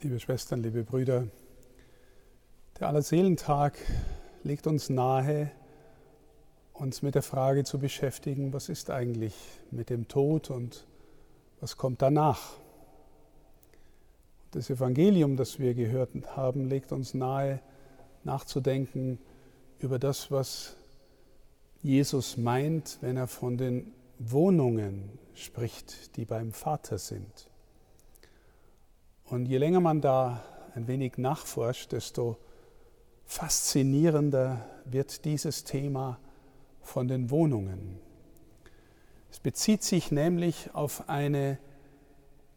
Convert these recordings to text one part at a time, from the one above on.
Liebe Schwestern, liebe Brüder, der Allerseelentag legt uns nahe, uns mit der Frage zu beschäftigen, was ist eigentlich mit dem Tod und was kommt danach. Das Evangelium, das wir gehört haben, legt uns nahe, nachzudenken über das, was Jesus meint, wenn er von den Wohnungen spricht, die beim Vater sind. Und je länger man da ein wenig nachforscht, desto faszinierender wird dieses Thema von den Wohnungen. Es bezieht sich nämlich auf eine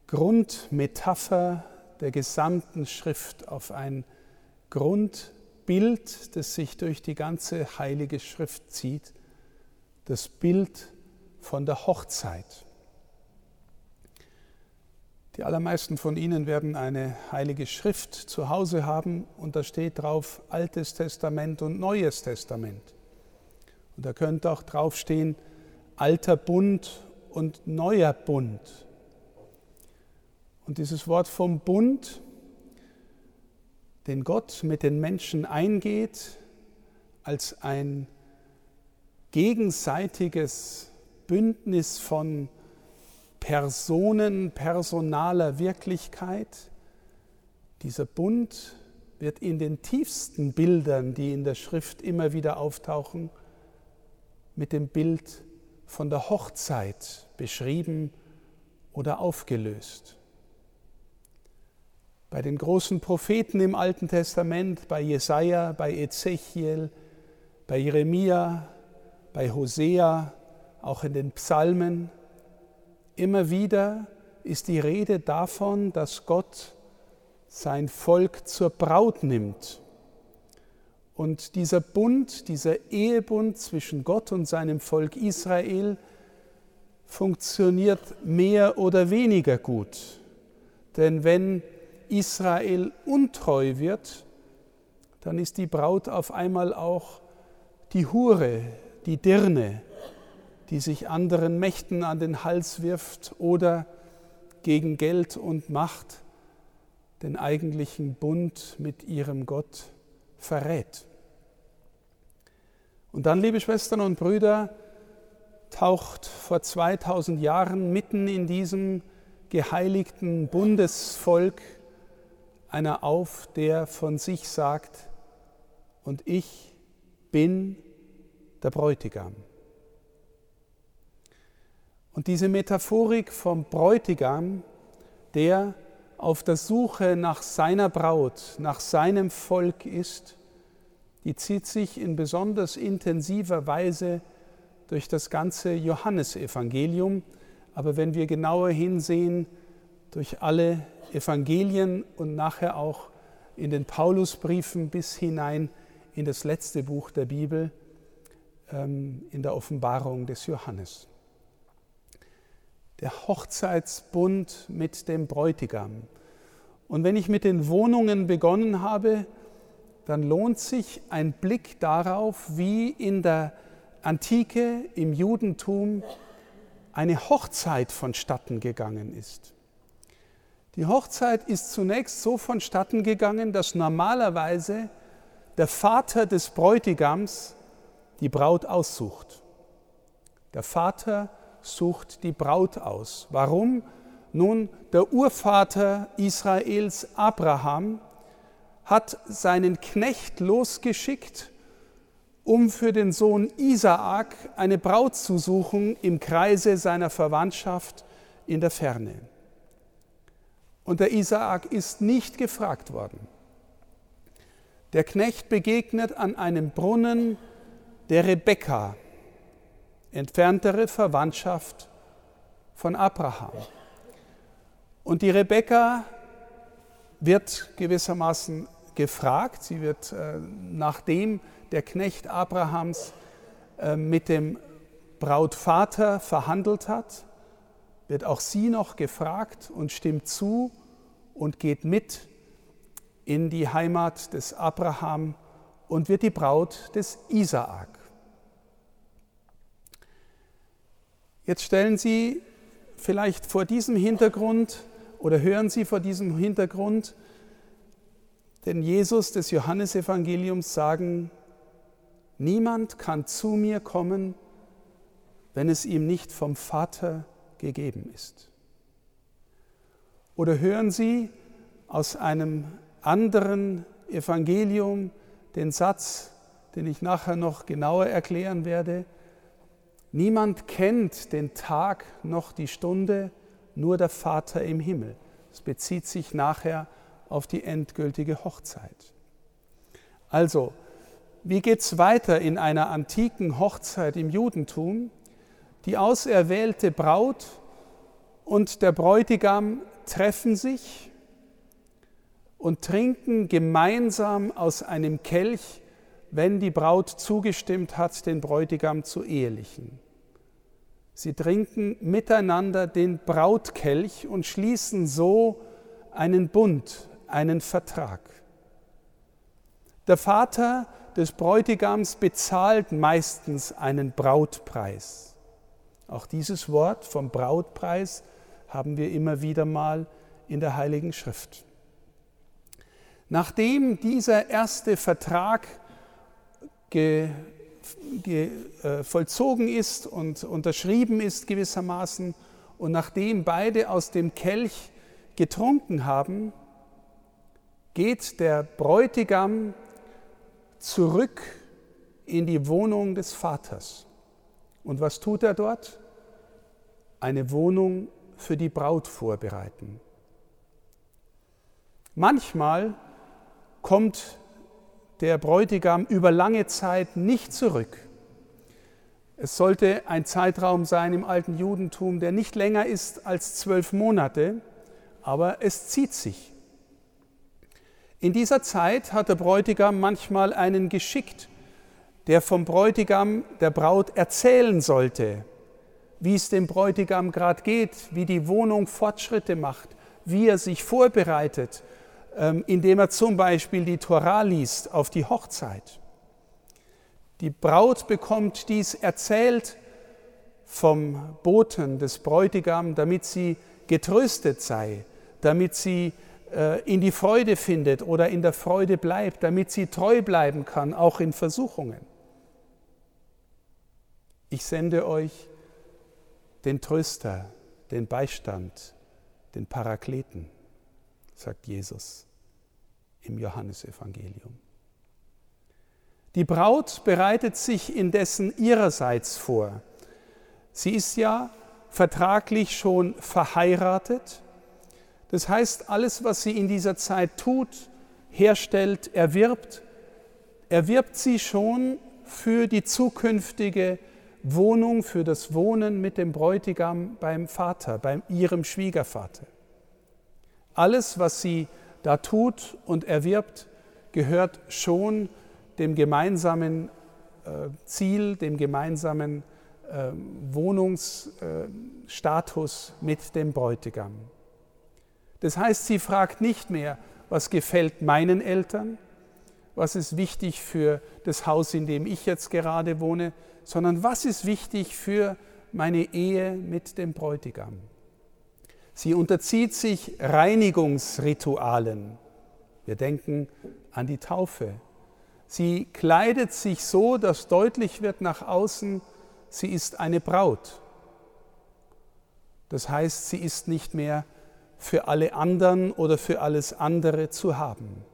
Grundmetapher der gesamten Schrift, auf ein Grundbild, das sich durch die ganze heilige Schrift zieht, das Bild von der Hochzeit. Die allermeisten von Ihnen werden eine heilige Schrift zu Hause haben und da steht drauf Altes Testament und Neues Testament. Und da könnte auch draufstehen Alter Bund und Neuer Bund. Und dieses Wort vom Bund, den Gott mit den Menschen eingeht, als ein gegenseitiges Bündnis von Personen, personaler Wirklichkeit. Dieser Bund wird in den tiefsten Bildern, die in der Schrift immer wieder auftauchen, mit dem Bild von der Hochzeit beschrieben oder aufgelöst. Bei den großen Propheten im Alten Testament, bei Jesaja, bei Ezechiel, bei Jeremia, bei Hosea, auch in den Psalmen, Immer wieder ist die Rede davon, dass Gott sein Volk zur Braut nimmt. Und dieser Bund, dieser Ehebund zwischen Gott und seinem Volk Israel funktioniert mehr oder weniger gut. Denn wenn Israel untreu wird, dann ist die Braut auf einmal auch die Hure, die Dirne, die sich anderen Mächten an den Hals wirft oder gegen Geld und Macht den eigentlichen Bund mit ihrem Gott verrät. Und dann, liebe Schwestern und Brüder, taucht vor 2000 Jahren mitten in diesem geheiligten Bundesvolk einer auf, der von sich sagt, und ich bin der Bräutigam. Und diese Metaphorik vom Bräutigam, der auf der Suche nach seiner Braut, nach seinem Volk ist, die zieht sich in besonders intensiver Weise durch das ganze Johannesevangelium, aber wenn wir genauer hinsehen, durch alle Evangelien und nachher auch in den Paulusbriefen bis hinein in das letzte Buch der Bibel, ähm, in der Offenbarung des Johannes der Hochzeitsbund mit dem Bräutigam. Und wenn ich mit den Wohnungen begonnen habe, dann lohnt sich ein Blick darauf, wie in der Antike, im Judentum, eine Hochzeit vonstatten gegangen ist. Die Hochzeit ist zunächst so vonstatten gegangen, dass normalerweise der Vater des Bräutigams die Braut aussucht. Der Vater sucht die Braut aus. Warum? Nun, der Urvater Israels Abraham hat seinen Knecht losgeschickt, um für den Sohn Isaak eine Braut zu suchen im Kreise seiner Verwandtschaft in der Ferne. Und der Isaak ist nicht gefragt worden. Der Knecht begegnet an einem Brunnen der Rebekka, entferntere Verwandtschaft von Abraham. Und die Rebekka wird gewissermaßen gefragt, sie wird, äh, nachdem der Knecht Abrahams äh, mit dem Brautvater verhandelt hat, wird auch sie noch gefragt und stimmt zu und geht mit in die Heimat des Abraham und wird die Braut des Isaak. Jetzt stellen Sie vielleicht vor diesem Hintergrund oder hören Sie vor diesem Hintergrund den Jesus des Johannesevangeliums sagen, niemand kann zu mir kommen, wenn es ihm nicht vom Vater gegeben ist. Oder hören Sie aus einem anderen Evangelium den Satz, den ich nachher noch genauer erklären werde, niemand kennt den Tag noch die Stunde, nur der Vater im Himmel. Es bezieht sich nachher auf die endgültige Hochzeit. Also, wie geht es weiter in einer antiken Hochzeit im Judentum? Die auserwählte Braut und der Bräutigam treffen sich und trinken gemeinsam aus einem Kelch, wenn die Braut zugestimmt hat, den Bräutigam zu ehelichen. Sie trinken miteinander den Brautkelch und schließen so einen Bund, einen Vertrag. Der Vater des Bräutigams bezahlt meistens einen Brautpreis. Auch dieses Wort vom Brautpreis haben wir immer wieder mal in der Heiligen Schrift. Nachdem dieser erste Vertrag vollzogen ist und unterschrieben ist gewissermaßen und nachdem beide aus dem Kelch getrunken haben, geht der Bräutigam zurück in die Wohnung des Vaters. Und was tut er dort? Eine Wohnung für die Braut vorbereiten. Manchmal kommt der Bräutigam über lange Zeit nicht zurück. Es sollte ein Zeitraum sein im alten Judentum, der nicht länger ist als zwölf Monate, aber es zieht sich. In dieser Zeit hat der Bräutigam manchmal einen geschickt, der vom Bräutigam der Braut erzählen sollte, wie es dem Bräutigam gerade geht, wie die Wohnung Fortschritte macht, wie er sich vorbereitet, indem er zum Beispiel die Torah liest auf die Hochzeit. Die Braut bekommt dies erzählt vom Boten des Bräutigam, damit sie getröstet sei, damit sie äh, in die Freude findet oder in der Freude bleibt, damit sie treu bleiben kann, auch in Versuchungen. Ich sende euch den Tröster, den Beistand, den Parakleten sagt Jesus im Johannesevangelium. Die Braut bereitet sich indessen ihrerseits vor. Sie ist ja vertraglich schon verheiratet. Das heißt, alles, was sie in dieser Zeit tut, herstellt, erwirbt, erwirbt sie schon für die zukünftige Wohnung, für das Wohnen mit dem Bräutigam beim Vater, bei ihrem Schwiegervater. Alles, was sie da tut und erwirbt, gehört schon dem gemeinsamen äh, Ziel, dem gemeinsamen äh, Wohnungsstatus mit dem Bräutigam. Das heißt, sie fragt nicht mehr, was gefällt meinen Eltern, was ist wichtig für das Haus, in dem ich jetzt gerade wohne, sondern was ist wichtig für meine Ehe mit dem Bräutigam. Sie unterzieht sich Reinigungsritualen. Wir denken an die Taufe. Sie kleidet sich so, dass deutlich wird nach außen, sie ist eine Braut. Das heißt, sie ist nicht mehr für alle anderen oder für alles andere zu haben.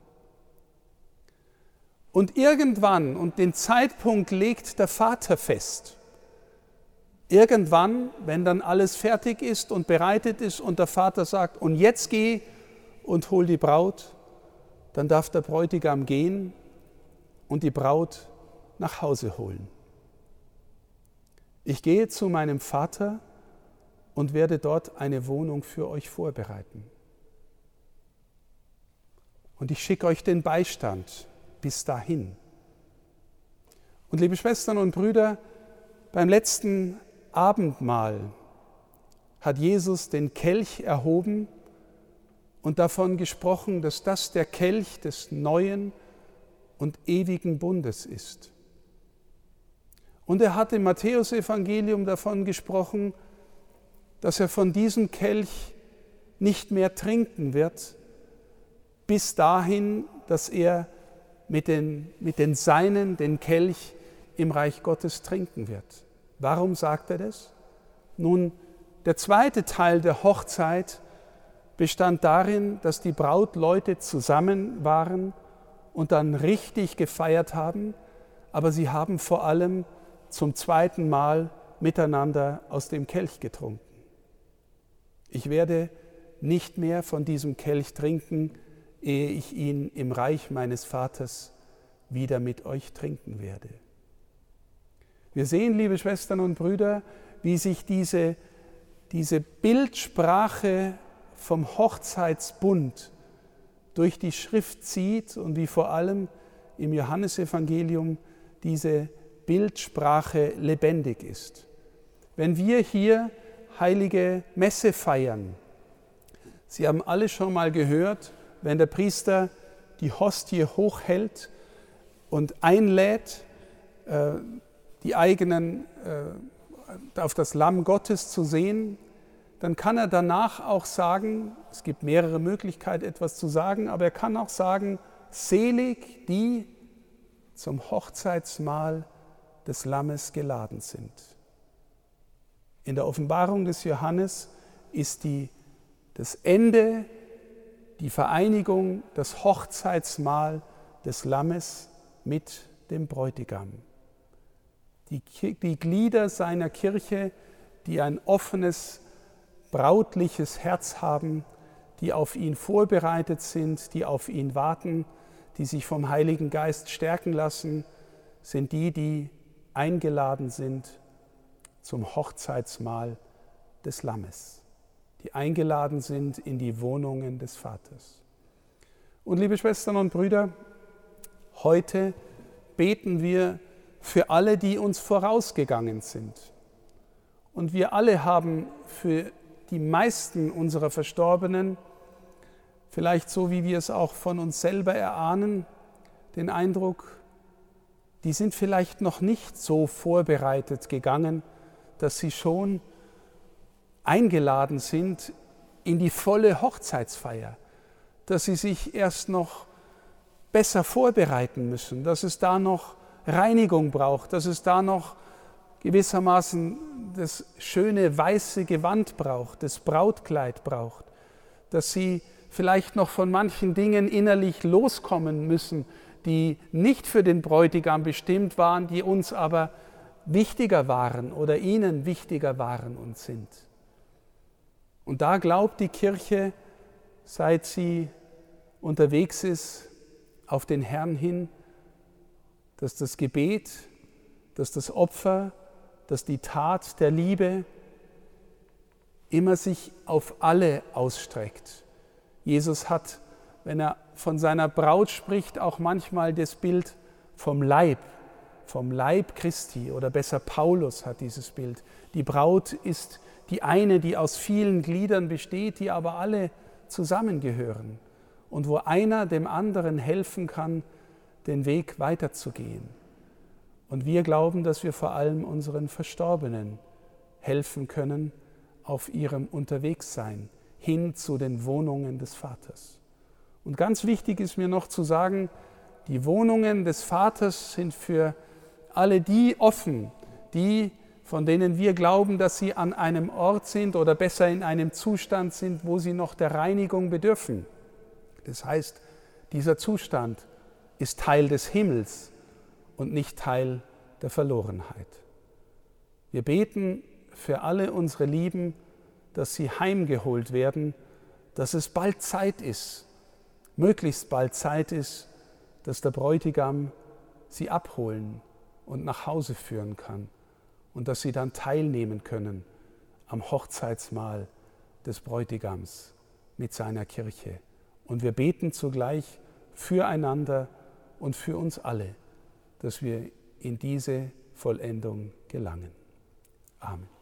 Und irgendwann, und den Zeitpunkt legt der Vater fest, Irgendwann, wenn dann alles fertig ist und bereitet ist und der Vater sagt, und jetzt geh und hol die Braut, dann darf der Bräutigam gehen und die Braut nach Hause holen. Ich gehe zu meinem Vater und werde dort eine Wohnung für euch vorbereiten. Und ich schicke euch den Beistand bis dahin. Und liebe Schwestern und Brüder, beim letzten Abendmahl hat Jesus den Kelch erhoben und davon gesprochen, dass das der Kelch des neuen und ewigen Bundes ist. Und er hat im Matthäusevangelium davon gesprochen, dass er von diesem Kelch nicht mehr trinken wird, bis dahin, dass er mit den, mit den Seinen den Kelch im Reich Gottes trinken wird. Warum sagt er das? Nun, der zweite Teil der Hochzeit bestand darin, dass die Brautleute zusammen waren und dann richtig gefeiert haben, aber sie haben vor allem zum zweiten Mal miteinander aus dem Kelch getrunken. Ich werde nicht mehr von diesem Kelch trinken, ehe ich ihn im Reich meines Vaters wieder mit euch trinken werde. Wir sehen, liebe Schwestern und Brüder, wie sich diese, diese Bildsprache vom Hochzeitsbund durch die Schrift zieht und wie vor allem im Johannesevangelium diese Bildsprache lebendig ist. Wenn wir hier heilige Messe feiern, Sie haben alle schon mal gehört, wenn der Priester die Hostie hochhält und einlädt, äh, die eigenen äh, auf das Lamm Gottes zu sehen, dann kann er danach auch sagen, es gibt mehrere Möglichkeiten, etwas zu sagen, aber er kann auch sagen, selig die zum Hochzeitsmahl des Lammes geladen sind. In der Offenbarung des Johannes ist die, das Ende, die Vereinigung, das Hochzeitsmahl des Lammes mit dem Bräutigam. Die, die Glieder seiner Kirche, die ein offenes, brautliches Herz haben, die auf ihn vorbereitet sind, die auf ihn warten, die sich vom Heiligen Geist stärken lassen, sind die, die eingeladen sind zum Hochzeitsmahl des Lammes, die eingeladen sind in die Wohnungen des Vaters. Und liebe Schwestern und Brüder, heute beten wir für alle, die uns vorausgegangen sind. Und wir alle haben für die meisten unserer Verstorbenen, vielleicht so wie wir es auch von uns selber erahnen, den Eindruck, die sind vielleicht noch nicht so vorbereitet gegangen, dass sie schon eingeladen sind in die volle Hochzeitsfeier, dass sie sich erst noch besser vorbereiten müssen, dass es da noch Reinigung braucht, dass es da noch gewissermaßen das schöne weiße Gewand braucht, das Brautkleid braucht, dass sie vielleicht noch von manchen Dingen innerlich loskommen müssen, die nicht für den Bräutigam bestimmt waren, die uns aber wichtiger waren oder ihnen wichtiger waren und sind. Und da glaubt die Kirche, seit sie unterwegs ist, auf den Herrn hin, dass das Gebet, dass das Opfer, dass die Tat der Liebe immer sich auf alle ausstreckt. Jesus hat, wenn er von seiner Braut spricht, auch manchmal das Bild vom Leib, vom Leib Christi oder besser Paulus hat dieses Bild. Die Braut ist die eine, die aus vielen Gliedern besteht, die aber alle zusammengehören und wo einer dem anderen helfen kann, den Weg weiterzugehen. Und wir glauben, dass wir vor allem unseren Verstorbenen helfen können auf ihrem Unterwegssein hin zu den Wohnungen des Vaters. Und ganz wichtig ist mir noch zu sagen, die Wohnungen des Vaters sind für alle die offen, die, von denen wir glauben, dass sie an einem Ort sind oder besser in einem Zustand sind, wo sie noch der Reinigung bedürfen. Das heißt, dieser Zustand ist Teil des Himmels und nicht Teil der Verlorenheit. Wir beten für alle unsere Lieben, dass sie heimgeholt werden, dass es bald Zeit ist, möglichst bald Zeit ist, dass der Bräutigam sie abholen und nach Hause führen kann und dass sie dann teilnehmen können am Hochzeitsmahl des Bräutigams mit seiner Kirche. Und wir beten zugleich füreinander und für uns alle, dass wir in diese Vollendung gelangen. Amen.